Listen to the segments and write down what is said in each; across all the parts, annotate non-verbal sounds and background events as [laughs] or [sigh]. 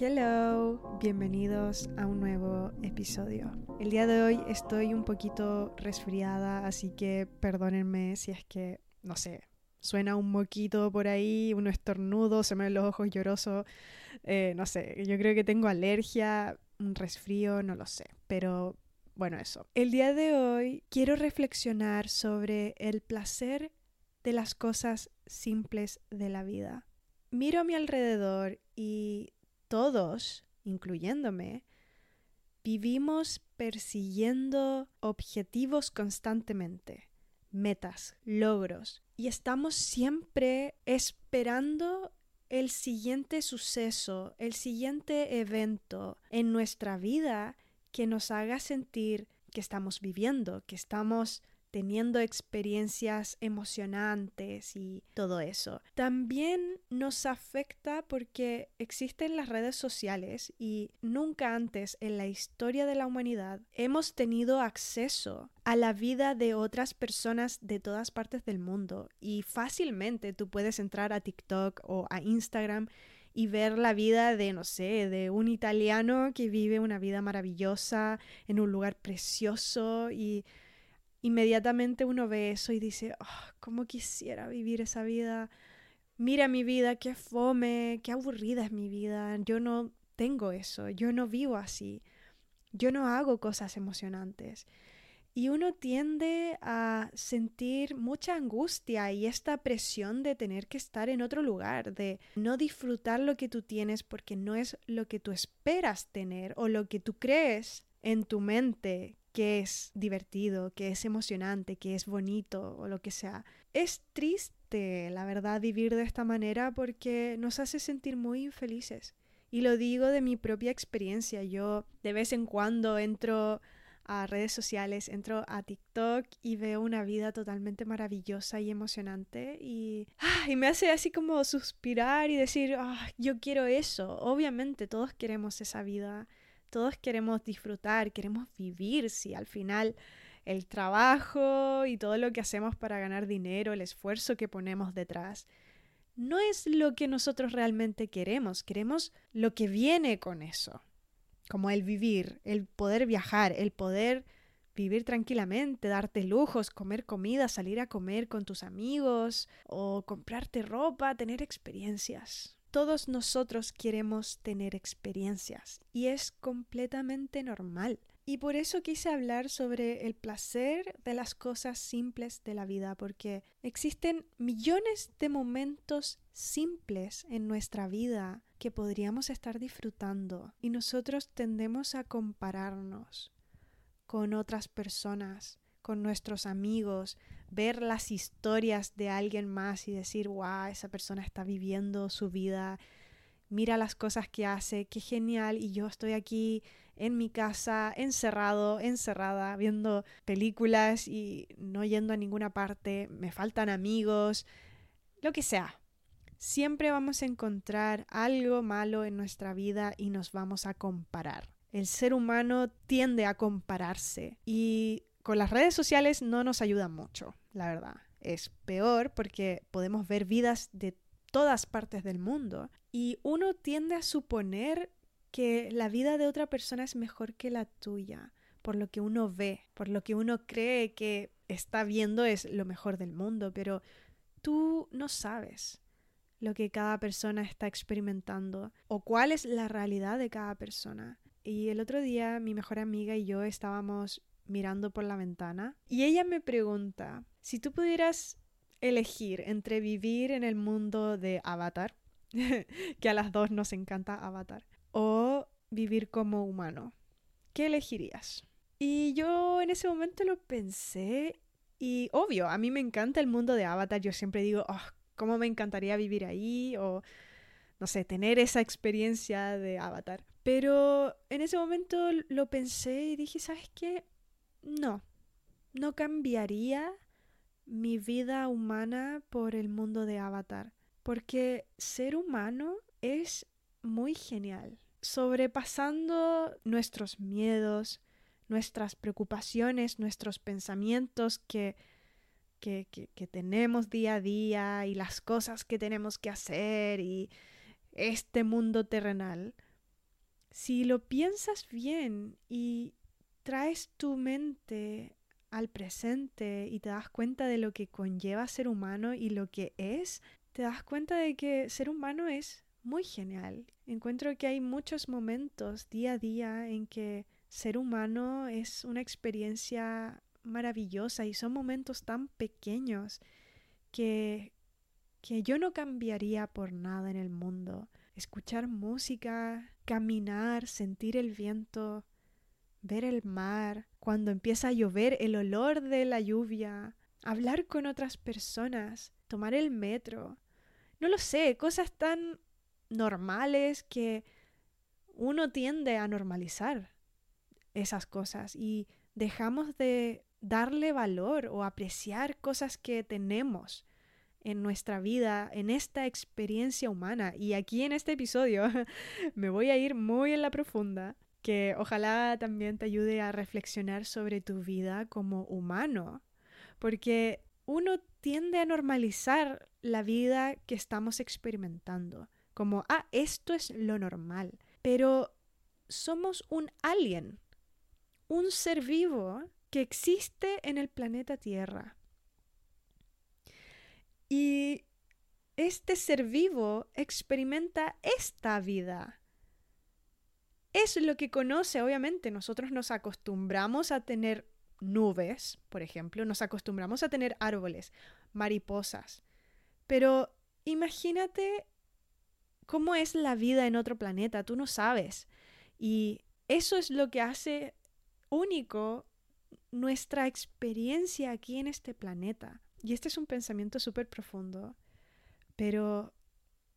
Hello, bienvenidos a un nuevo episodio. El día de hoy estoy un poquito resfriada, así que perdónenme si es que, no sé, suena un moquito por ahí, un estornudo, se me ven los ojos llorosos, eh, no sé, yo creo que tengo alergia, un resfrío, no lo sé, pero bueno, eso. El día de hoy quiero reflexionar sobre el placer de las cosas simples de la vida. Miro a mi alrededor y todos, incluyéndome, vivimos persiguiendo objetivos constantemente, metas, logros, y estamos siempre esperando el siguiente suceso, el siguiente evento en nuestra vida que nos haga sentir que estamos viviendo, que estamos teniendo experiencias emocionantes y todo eso. También nos afecta porque existen las redes sociales y nunca antes en la historia de la humanidad hemos tenido acceso a la vida de otras personas de todas partes del mundo y fácilmente tú puedes entrar a TikTok o a Instagram y ver la vida de, no sé, de un italiano que vive una vida maravillosa en un lugar precioso y inmediatamente uno ve eso y dice, oh, ¿cómo quisiera vivir esa vida? Mira mi vida, qué fome, qué aburrida es mi vida. Yo no tengo eso, yo no vivo así, yo no hago cosas emocionantes. Y uno tiende a sentir mucha angustia y esta presión de tener que estar en otro lugar, de no disfrutar lo que tú tienes porque no es lo que tú esperas tener o lo que tú crees en tu mente que es divertido, que es emocionante, que es bonito o lo que sea. Es triste, la verdad, vivir de esta manera porque nos hace sentir muy infelices. Y lo digo de mi propia experiencia. Yo de vez en cuando entro a redes sociales, entro a TikTok y veo una vida totalmente maravillosa y emocionante y, ah, y me hace así como suspirar y decir, ah, yo quiero eso. Obviamente todos queremos esa vida todos queremos disfrutar, queremos vivir, si al final el trabajo y todo lo que hacemos para ganar dinero, el esfuerzo que ponemos detrás, no es lo que nosotros realmente queremos, queremos lo que viene con eso, como el vivir, el poder viajar, el poder vivir tranquilamente, darte lujos, comer comida, salir a comer con tus amigos o comprarte ropa, tener experiencias. Todos nosotros queremos tener experiencias y es completamente normal. Y por eso quise hablar sobre el placer de las cosas simples de la vida, porque existen millones de momentos simples en nuestra vida que podríamos estar disfrutando y nosotros tendemos a compararnos con otras personas, con nuestros amigos, ver las historias de alguien más y decir, wow, esa persona está viviendo su vida, mira las cosas que hace, qué genial, y yo estoy aquí en mi casa, encerrado, encerrada, viendo películas y no yendo a ninguna parte, me faltan amigos, lo que sea. Siempre vamos a encontrar algo malo en nuestra vida y nos vamos a comparar. El ser humano tiende a compararse y con las redes sociales no nos ayuda mucho, la verdad. Es peor porque podemos ver vidas de todas partes del mundo y uno tiende a suponer que la vida de otra persona es mejor que la tuya, por lo que uno ve, por lo que uno cree que está viendo es lo mejor del mundo, pero tú no sabes lo que cada persona está experimentando o cuál es la realidad de cada persona. Y el otro día mi mejor amiga y yo estábamos mirando por la ventana y ella me pregunta, si tú pudieras elegir entre vivir en el mundo de Avatar, [laughs] que a las dos nos encanta Avatar, o vivir como humano, ¿qué elegirías? Y yo en ese momento lo pensé y obvio, a mí me encanta el mundo de Avatar, yo siempre digo, oh, ¿cómo me encantaría vivir ahí? O no sé, tener esa experiencia de Avatar. Pero en ese momento lo pensé y dije, ¿sabes qué? No, no cambiaría mi vida humana por el mundo de Avatar, porque ser humano es muy genial, sobrepasando nuestros miedos, nuestras preocupaciones, nuestros pensamientos que, que, que, tenemos día a día y las cosas que tenemos que hacer y este mundo terrenal. Si lo piensas bien y traes tu mente al presente y te das cuenta de lo que conlleva ser humano y lo que es, te das cuenta de que ser humano es muy genial. Encuentro que hay muchos momentos día a día en que ser humano es una experiencia maravillosa y son momentos tan pequeños que, que yo no cambiaría por nada en el mundo. Escuchar música, caminar, sentir el viento, ver el mar, cuando empieza a llover, el olor de la lluvia, hablar con otras personas, tomar el metro. No lo sé, cosas tan normales que uno tiende a normalizar esas cosas y dejamos de darle valor o apreciar cosas que tenemos en nuestra vida, en esta experiencia humana. Y aquí en este episodio [laughs] me voy a ir muy en la profunda, que ojalá también te ayude a reflexionar sobre tu vida como humano, porque uno tiende a normalizar la vida que estamos experimentando, como, ah, esto es lo normal, pero somos un alien, un ser vivo que existe en el planeta Tierra. Y este ser vivo experimenta esta vida. Es lo que conoce, obviamente. Nosotros nos acostumbramos a tener nubes, por ejemplo, nos acostumbramos a tener árboles, mariposas. Pero imagínate cómo es la vida en otro planeta, tú no sabes. Y eso es lo que hace único nuestra experiencia aquí en este planeta. Y este es un pensamiento súper profundo, pero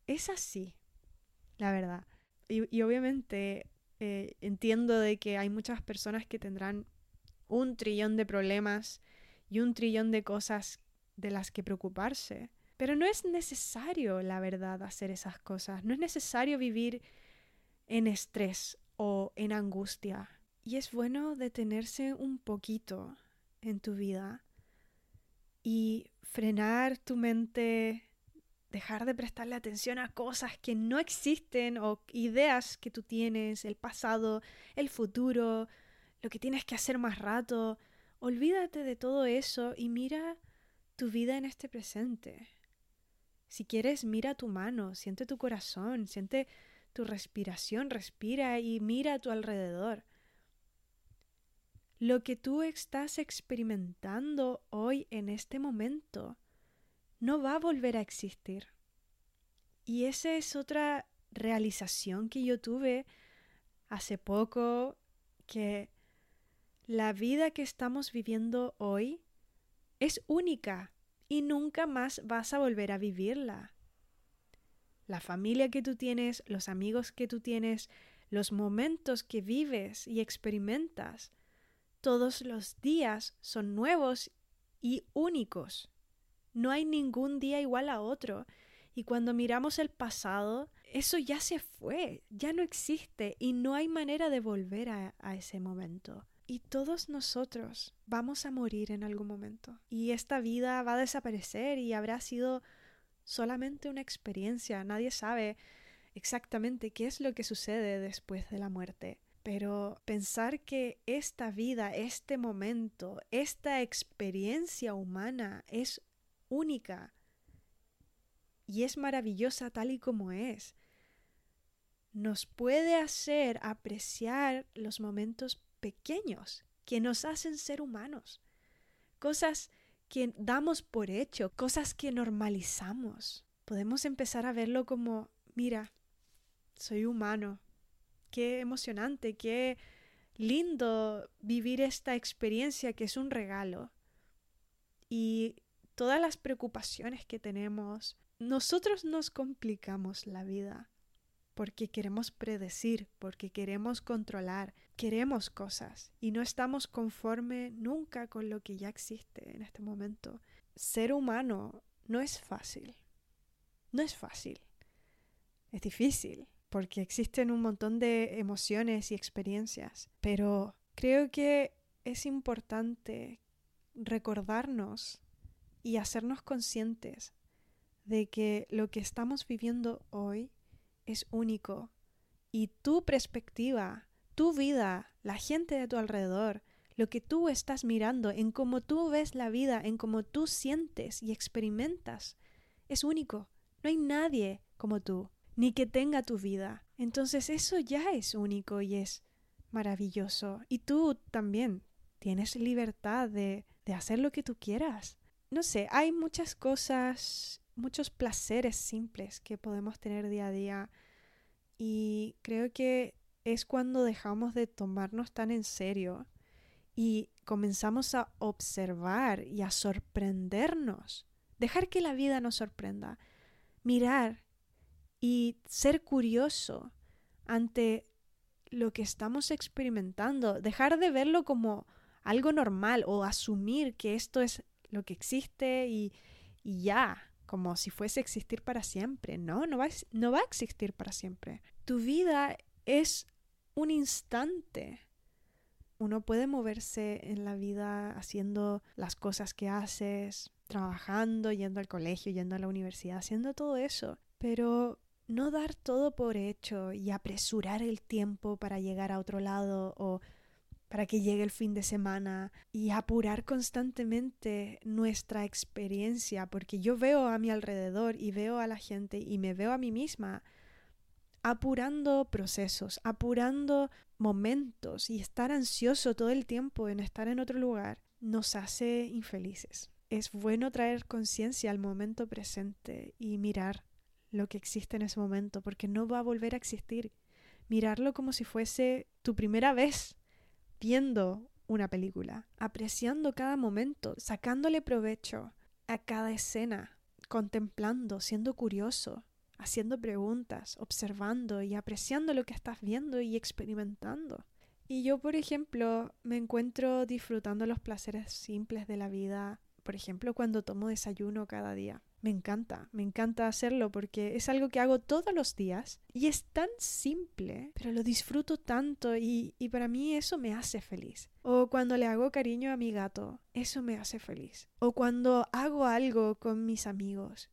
es así, la verdad. Y, obviamente eh, entiendo de que hay muchas personas que tendrán un trillón de problemas y un trillón de cosas de las que preocuparse. Pero no es necesario, la verdad, hacer esas cosas. No es necesario vivir en estrés o en angustia. Y es bueno detenerse un poquito en tu vida y frenar tu mente, dejar de prestarle atención a cosas que no existen o ideas que tú tienes, el pasado, el futuro, lo que tienes que hacer más rato. Olvídate de todo eso y mira tu vida en este presente. Si quieres, mira tu mano, siente tu corazón, siente tu respiración, respira y mira a tu alrededor. Lo que tú estás experimentando hoy en este momento no va a volver a existir. Y esa es otra realización que yo tuve hace poco, que la vida que estamos viviendo hoy es única y nunca más vas a volver a vivirla. La familia que tú tienes, los amigos que tú tienes, los momentos que vives y experimentas, todos los días son nuevos y únicos. No hay ningún día igual a otro. Y cuando miramos el pasado, eso ya se fue, ya no existe y no hay manera de volver a, ese momento. Y todos nosotros vamos a morir en algún momento. Y esta vida va a desaparecer y habrá sido solamente una experiencia. Nadie sabe exactamente qué es lo que sucede después de la muerte. Pero pensar que esta vida, este momento, esta experiencia humana es única y es maravillosa tal y como es, nos puede hacer apreciar los momentos pequeños que nos hacen ser humanos, cosas que damos por hecho, cosas que normalizamos. Podemos empezar a verlo como, mira, soy humano, qué emocionante, qué lindo vivir esta experiencia que es un regalo. Y todas las preocupaciones que tenemos, nosotros nos complicamos la vida porque queremos predecir, porque queremos controlar, queremos cosas y no estamos conforme nunca con lo que ya existe en este momento. Ser humano no es fácil. No es fácil. Es difícil porque existen un montón de emociones y experiencias, pero creo que es importante recordarnos y hacernos conscientes de que lo que estamos viviendo hoy es único y tu perspectiva, tu vida, la gente de tu alrededor, lo que tú estás mirando, en cómo tú ves la vida, en cómo tú sientes y experimentas, es único. No hay nadie como tú, ni que tenga tu vida. Entonces eso ya es único y es maravilloso. Y tú también tienes libertad de, de hacer lo que tú quieras. No sé, hay muchas cosas, muchos placeres simples que podemos tener día a día y creo que es cuando dejamos de tomarnos tan en serio y comenzamos a observar y a sorprendernos. Dejar que la vida nos sorprenda. Mirar y ser curioso ante lo que estamos experimentando. Dejar de verlo como algo normal o asumir que esto es lo que existe y, y ya, como si fuese a existir para siempre. No, no va, no va a existir para siempre. Tu vida es un instante. Uno puede moverse en la vida haciendo las cosas que haces, trabajando, yendo al colegio, yendo a la universidad, haciendo todo eso, pero no dar todo por hecho y apresurar el tiempo para llegar a otro lado o para que llegue el fin de semana y apurar constantemente nuestra experiencia, porque yo veo a mi alrededor y veo a la gente y me veo a mí misma apurando procesos, apurando momentos y estar ansioso todo el tiempo en estar en otro lugar nos hace infelices. Es bueno traer conciencia al momento presente y mirar lo que existe en ese momento, porque no va a volver a existir. Mirarlo como si fuese tu primera vez viendo una película, apreciando cada momento, sacándole provecho a cada escena, contemplando, siendo curioso, haciendo preguntas, observando y apreciando lo que estás viendo y experimentando. Y yo, por ejemplo, me encuentro disfrutando los placeres simples de la vida, por ejemplo, cuando tomo desayuno cada día. Me encanta, me encanta hacerlo porque es algo que hago todos los días y es tan simple, pero lo disfruto tanto y, para mí eso me hace feliz. O cuando le hago cariño a mi gato, eso me hace feliz. O cuando hago algo con mis amigos,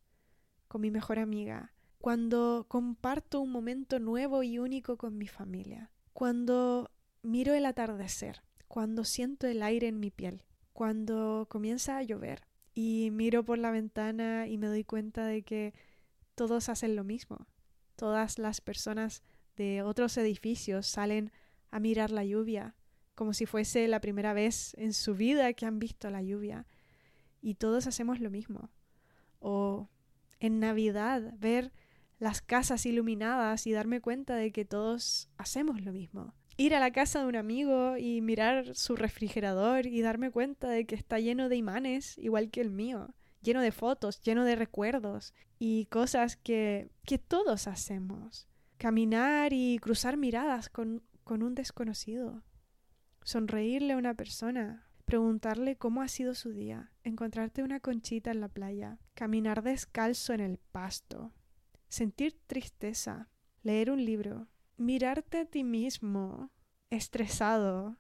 con mi mejor amiga, cuando comparto un momento nuevo y único con mi familia, cuando miro el atardecer, cuando siento el aire en mi piel, cuando comienza a llover y miro por la ventana y me doy cuenta de que todos hacen lo mismo. Todas las personas de otros edificios salen a mirar la lluvia, como si fuese la primera vez en su vida que han visto la lluvia. Y todos hacemos lo mismo. O en Navidad ver las casas iluminadas y darme cuenta de que todos hacemos lo mismo. Ir a la casa de un amigo y mirar su refrigerador y darme cuenta de que está lleno de imanes, igual que el mío, lleno de fotos, lleno de recuerdos y cosas que, que todos hacemos. Caminar y cruzar miradas con, con un desconocido. Sonreírle a una persona, preguntarle cómo ha sido su día, encontrarte una conchita en la playa, caminar descalzo en el pasto, sentir tristeza, leer un libro, mirarte a ti mismo estresado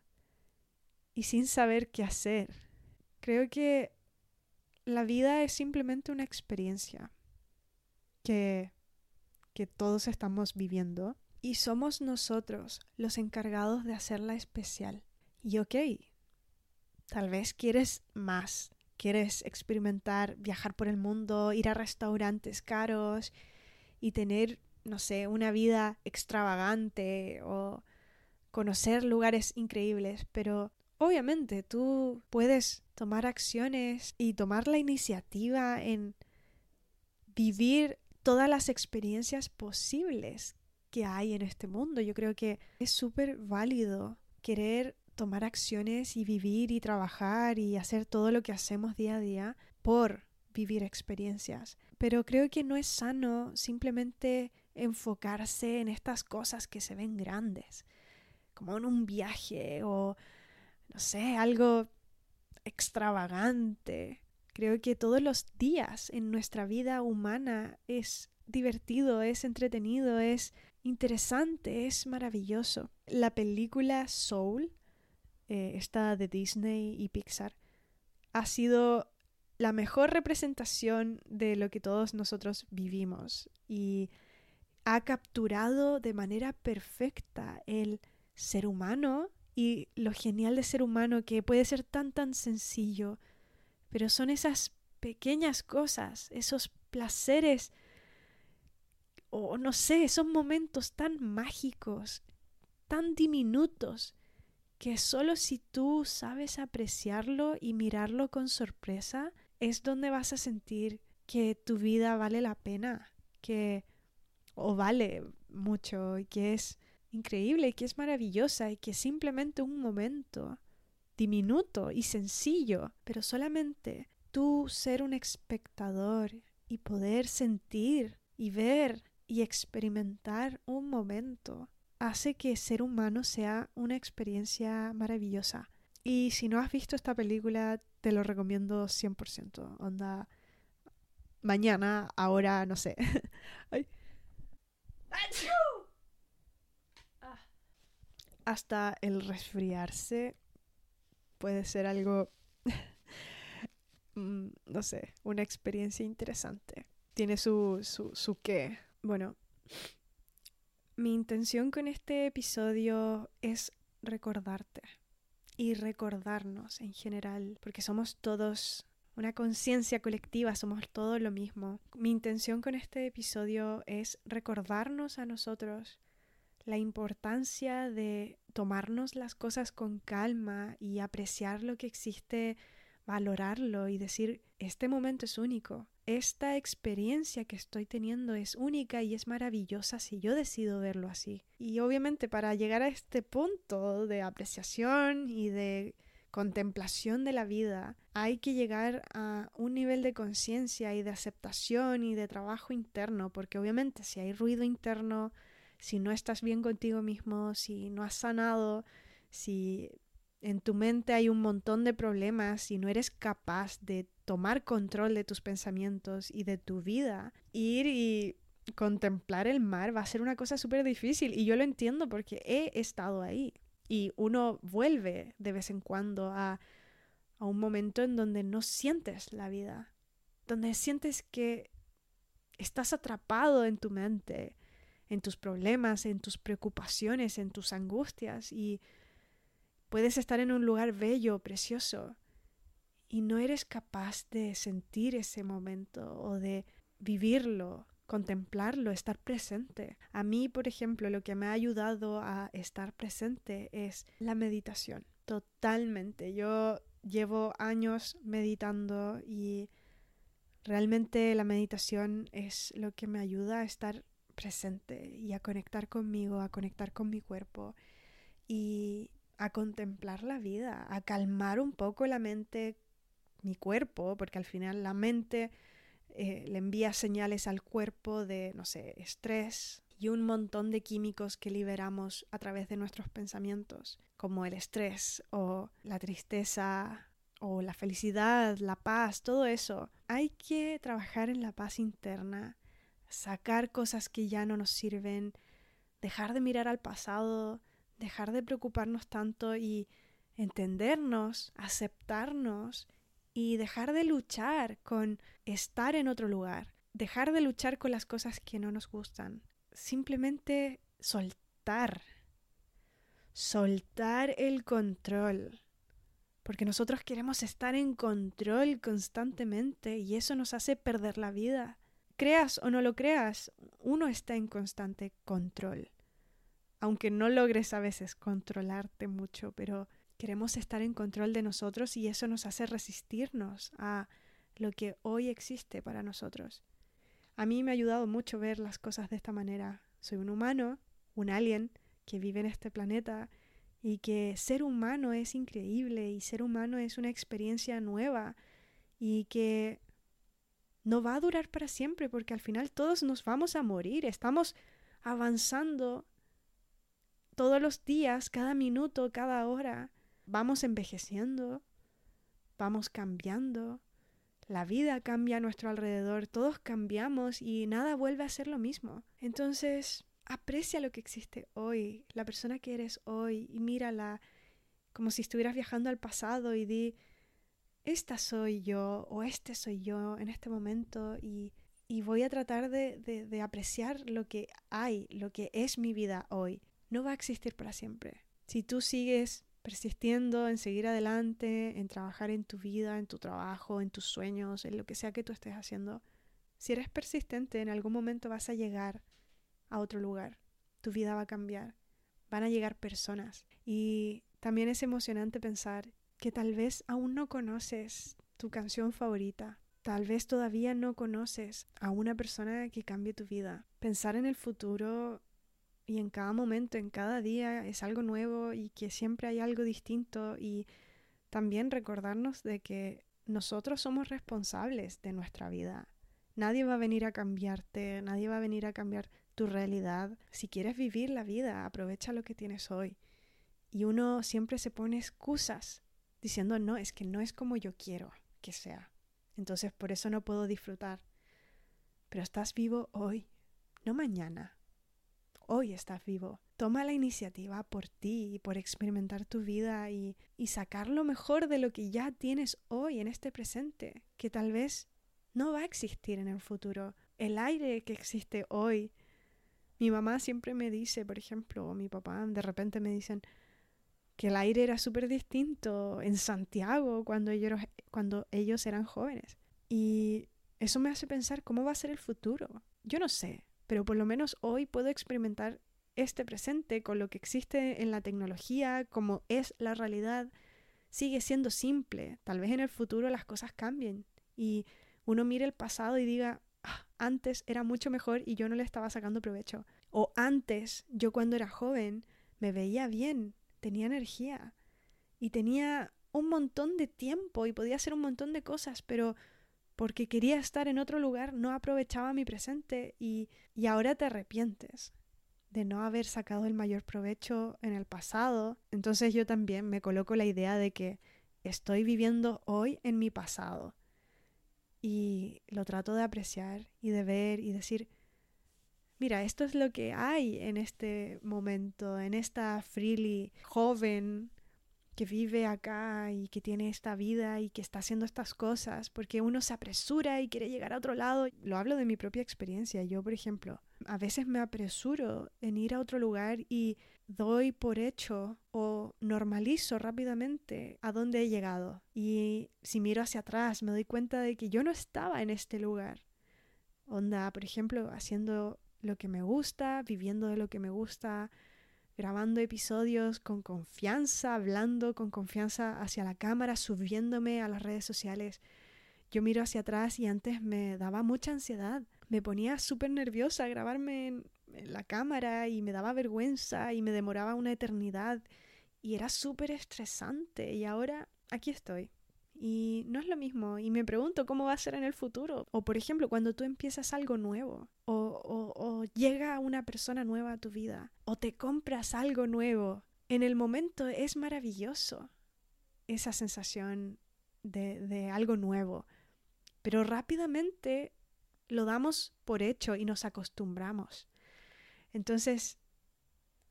y sin saber qué hacer. Creo que la vida es simplemente una experiencia que, que todos estamos viviendo y somos nosotros los encargados de hacerla especial. Y ok, tal vez quieres más, quieres experimentar, viajar por el mundo, ir a restaurantes caros y tener, no sé, una vida extravagante o conocer lugares increíbles, pero obviamente tú puedes tomar acciones y tomar la iniciativa en vivir todas las experiencias posibles que hay en este mundo. Yo creo que es súper válido querer tomar acciones y vivir y trabajar y hacer todo lo que hacemos día a día por vivir experiencias. Pero creo que no es sano simplemente enfocarse en estas cosas que se ven grandes, como en un viaje o, no sé, algo extravagante. Creo que todos los días en nuestra vida humana es divertido, es entretenido, es interesante, es maravilloso. La película Soul, eh, esta de Disney y Pixar, ha sido la mejor representación de lo que todos nosotros vivimos y ha capturado de manera perfecta el ser humano y lo genial de ser humano que puede ser tan tan sencillo, pero son esas pequeñas cosas, esos placeres o no sé, esos momentos tan mágicos, tan diminutos, que solo si tú sabes apreciarlo y mirarlo con sorpresa, es donde vas a sentir que tu vida vale la pena, que o vale mucho y que es increíble y que es maravillosa y que es simplemente un momento diminuto y sencillo, pero solamente tú ser un espectador y poder sentir y ver y experimentar un momento hace que ser humano sea una experiencia maravillosa. Y si no has visto esta película, te lo recomiendo 100%. Onda, mañana, ahora, no sé. [laughs] Ah. Hasta el resfriarse puede ser algo, [laughs] mm, no sé, una experiencia interesante. Tiene su, su, su qué. Bueno, mi intención con este episodio es recordarte y recordarnos en general, porque somos todos una conciencia colectiva, somos todo lo mismo. Mi intención con este episodio es recordarnos a nosotros la importancia de tomarnos las cosas con calma y apreciar lo que existe, valorarlo y decir, este momento es único, esta experiencia que estoy teniendo es única y es maravillosa si yo decido verlo así. Y obviamente para llegar a este punto de apreciación y de contemplación de la vida, hay que llegar a un nivel de conciencia y de aceptación y de trabajo interno, porque obviamente si hay ruido interno, si no estás bien contigo mismo, si no has sanado, si en tu mente hay un montón de problemas y no eres capaz de tomar control de tus pensamientos y de tu vida, ir y contemplar el mar va a ser una cosa súper difícil. Y yo lo entiendo porque he estado ahí y uno vuelve de vez en cuando a, a un momento en donde no sientes la vida, donde sientes que estás atrapado en tu mente, en tus problemas, en tus preocupaciones, en tus angustias y Puedes estar en un lugar bello, precioso, y no eres capaz de sentir ese momento o de vivirlo, contemplarlo, estar presente. A mí, por ejemplo, lo que me ha ayudado a estar presente es la meditación. Totalmente. Yo llevo años meditando y realmente la meditación es lo que me ayuda a estar presente y a conectar conmigo, a conectar con mi cuerpo. Y a contemplar la vida, a calmar un poco la mente, mi cuerpo, porque al final la mente eh, le envía señales al cuerpo de, no sé, estrés y un montón de químicos que liberamos a través de nuestros pensamientos, como el estrés o la tristeza o la felicidad, la paz, todo eso. Hay que trabajar en la paz interna, sacar cosas que ya no nos sirven, dejar de mirar al pasado, dejar de preocuparnos tanto y entendernos, aceptarnos y dejar de luchar con estar en otro lugar, dejar de luchar con las cosas que no nos gustan, simplemente soltar, soltar el control, porque nosotros queremos estar en control constantemente y eso nos hace perder la vida. Creas o no lo creas, uno está en constante control aunque no logres a veces controlarte mucho, pero queremos estar en control de nosotros y eso nos hace resistirnos a lo que hoy existe para nosotros. A mí me ha ayudado mucho ver las cosas de esta manera. Soy un humano, un alien que vive en este planeta y que ser humano es increíble y ser humano es una experiencia nueva y que no va a durar para siempre porque al final todos nos vamos a morir. Estamos avanzando todos los días, cada minuto, cada hora, vamos envejeciendo, vamos cambiando, la vida cambia a nuestro alrededor, todos cambiamos y nada vuelve a ser lo mismo. Entonces, aprecia lo que existe hoy, la persona que eres hoy y mírala como si estuvieras viajando al pasado y di, esta soy yo o este soy yo en este momento y, y voy a tratar de, de, apreciar lo que hay, lo que es mi vida hoy. No va a existir para siempre. Si tú sigues persistiendo en seguir adelante, en trabajar en tu vida, en tu trabajo, en tus sueños, en lo que sea que tú estés haciendo, si eres persistente, en algún momento vas a llegar a otro lugar. Tu vida va a cambiar. Van a llegar personas. Y también es emocionante pensar que tal vez aún no conoces tu canción favorita, Tal vez todavía no conoces a una persona que cambie tu vida. Pensar en el futuro y en cada momento, en cada día es algo nuevo y que siempre hay algo distinto y también recordarnos de que nosotros somos responsables de nuestra vida. Nadie va a venir a cambiarte, nadie va a venir a cambiar tu realidad. Si quieres vivir la vida, aprovecha lo que tienes hoy. Y uno siempre se pone excusas diciendo, no, es que no es como yo quiero que sea. Entonces por eso no puedo disfrutar. Pero estás vivo hoy, no mañana. Hoy estás vivo. Toma la iniciativa por ti y por experimentar tu vida y, y sacar lo mejor de lo que ya tienes hoy en este presente, que tal vez no va a existir en el futuro. El aire que existe hoy. Mi mamá siempre me dice, por ejemplo, o mi papá de repente me dicen, que el aire era súper distinto en Santiago cuando ellos, cuando ellos eran jóvenes. Y eso me hace pensar cómo va a ser el futuro. Yo no sé, pero por lo menos hoy puedo experimentar este presente con lo que existe en la tecnología, como es la realidad. Sigue siendo simple. Tal vez en el futuro las cosas cambien y uno mire el pasado y diga, ah, antes era mucho mejor y yo no le estaba sacando provecho. O antes, yo cuando era joven, me veía bien, tenía energía y tenía un montón de tiempo y podía hacer un montón de cosas, pero porque quería estar en otro lugar no aprovechaba mi presente y, y ahora te arrepientes de no haber sacado el mayor provecho en el pasado. Entonces yo también me coloco la idea de que estoy viviendo hoy en mi pasado y lo trato de apreciar y de ver y decir, mira, esto es lo que hay en este momento, en esta Freely joven que vive acá y que tiene esta vida y que está haciendo estas cosas, porque uno se apresura y quiere llegar a otro lado. Lo hablo de mi propia experiencia. Yo, por ejemplo, a veces me apresuro en ir a otro lugar y doy por hecho o normalizo rápidamente a dónde he llegado. Y si miro hacia atrás, me doy cuenta de que yo no estaba en este lugar. Onda, por ejemplo, haciendo lo que me gusta, viviendo de lo que me gusta, grabando episodios con confianza, hablando con confianza hacia la cámara, subiéndome a las redes sociales. Yo miro hacia atrás y antes me daba mucha ansiedad. Me ponía súper nerviosa grabarme en, en, la cámara y me daba vergüenza y me demoraba una eternidad y era súper estresante y ahora aquí estoy. Y no es lo mismo. Y me pregunto cómo va a ser en el futuro. O por ejemplo, cuando tú empiezas algo nuevo. O, llega una persona nueva a tu vida. O te compras algo nuevo. En el momento es maravilloso esa sensación de, de algo nuevo. Pero rápidamente lo damos por hecho y nos acostumbramos. Entonces,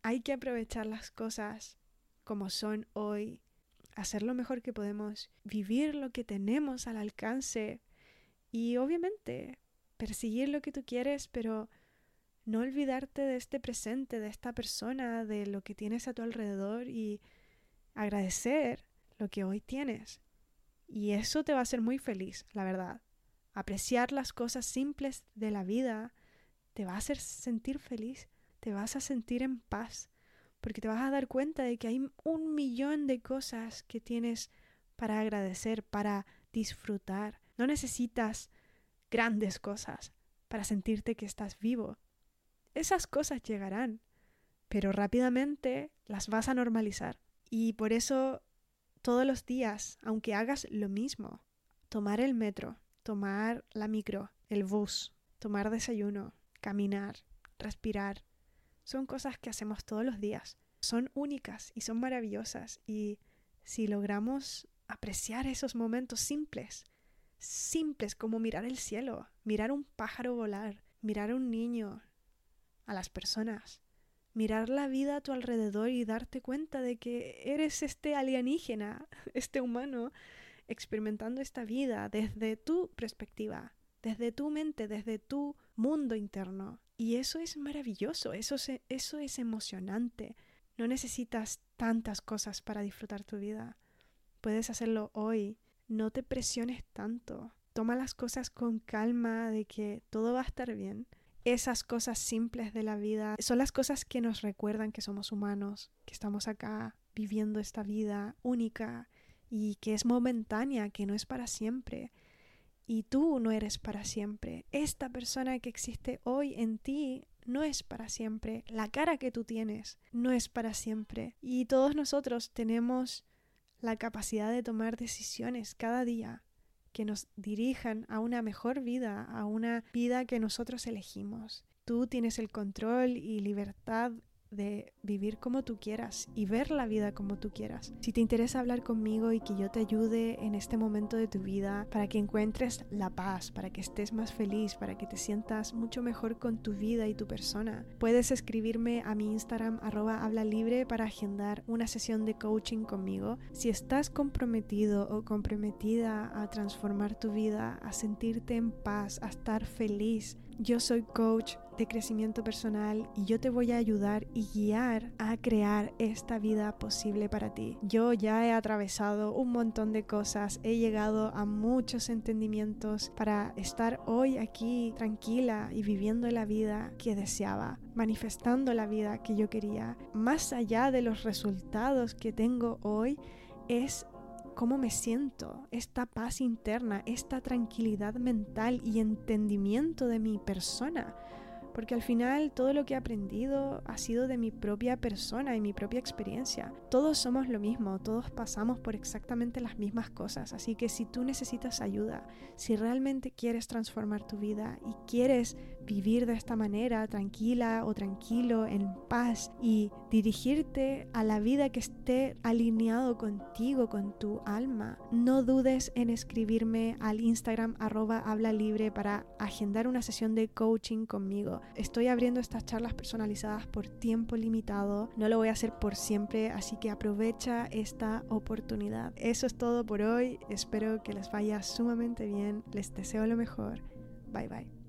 hay que aprovechar las cosas como son hoy hacer lo mejor que podemos, vivir lo que tenemos al alcance y obviamente perseguir lo que tú quieres, pero no olvidarte de este presente, de esta persona, de lo que tienes a tu alrededor y agradecer lo que hoy tienes. Y eso te va a hacer muy feliz, la verdad. Apreciar las cosas simples de la vida te va a hacer sentir feliz, te vas a sentir en paz porque te vas a dar cuenta de que hay un millón de cosas que tienes para agradecer, para disfrutar. No necesitas grandes cosas para sentirte que estás vivo. Esas cosas llegarán, pero rápidamente las vas a normalizar. Y por eso todos los días, aunque hagas lo mismo, tomar el metro, tomar la micro, el bus, tomar desayuno, caminar, respirar, son cosas que hacemos todos los días. Son únicas y son maravillosas. Y si logramos apreciar esos momentos simples, simples como mirar el cielo, mirar un pájaro volar, mirar a un niño, a las personas, mirar la vida a tu alrededor y darte cuenta de que eres este alienígena, [laughs] este humano, experimentando esta vida desde tu perspectiva, desde tu mente, desde tu mundo interno. Y eso es maravilloso, eso es, eso es emocionante. No necesitas tantas cosas para disfrutar tu vida. Puedes hacerlo hoy. No te presiones tanto. Toma las cosas con calma de que todo va a estar bien. Esas cosas simples de la vida son las cosas que nos recuerdan que somos humanos, que estamos acá viviendo esta vida única y que es momentánea, que no es para siempre. Y tú no eres para siempre. Esta persona que existe hoy en ti no es para siempre. La cara que tú tienes no es para siempre. Y todos nosotros tenemos la capacidad de tomar decisiones cada día que nos dirijan a una mejor vida, a una vida que nosotros elegimos. Tú tienes el control y libertad de vivir como tú quieras y ver la vida como tú quieras. Si te interesa hablar conmigo y que yo te ayude en este momento de tu vida para que encuentres la paz, para que estés más feliz, para que te sientas mucho mejor con tu vida y tu persona, puedes escribirme a mi Instagram arroba habla libre para agendar una sesión de coaching conmigo. Si estás comprometido o comprometida a transformar tu vida, a sentirte en paz, a estar feliz, yo soy coach de crecimiento personal y yo te voy a ayudar y guiar a crear esta vida posible para ti. Yo ya he atravesado un montón de cosas, he llegado a muchos entendimientos para estar hoy aquí tranquila y viviendo la vida que deseaba, manifestando la vida que yo quería. Más allá de los resultados que tengo hoy, es cómo me siento, esta paz interna, esta tranquilidad mental y entendimiento de mi persona. Porque al final todo lo que he aprendido ha sido de mi propia persona y mi propia experiencia. Todos somos lo mismo, todos pasamos por exactamente las mismas cosas, así que si tú necesitas ayuda, si realmente quieres transformar tu vida y quieres vivir de esta manera, tranquila o tranquilo, en paz y dirigirte a la vida que esté alineado contigo, con tu alma, no dudes en escribirme al Instagram arroba habla libre para agendar una sesión de coaching conmigo. Estoy abriendo estas charlas personalizadas por tiempo limitado. No lo voy a hacer por siempre, así que aprovecha esta oportunidad. Eso es todo por hoy. Espero que les vaya sumamente bien. Les deseo lo mejor. Bye bye.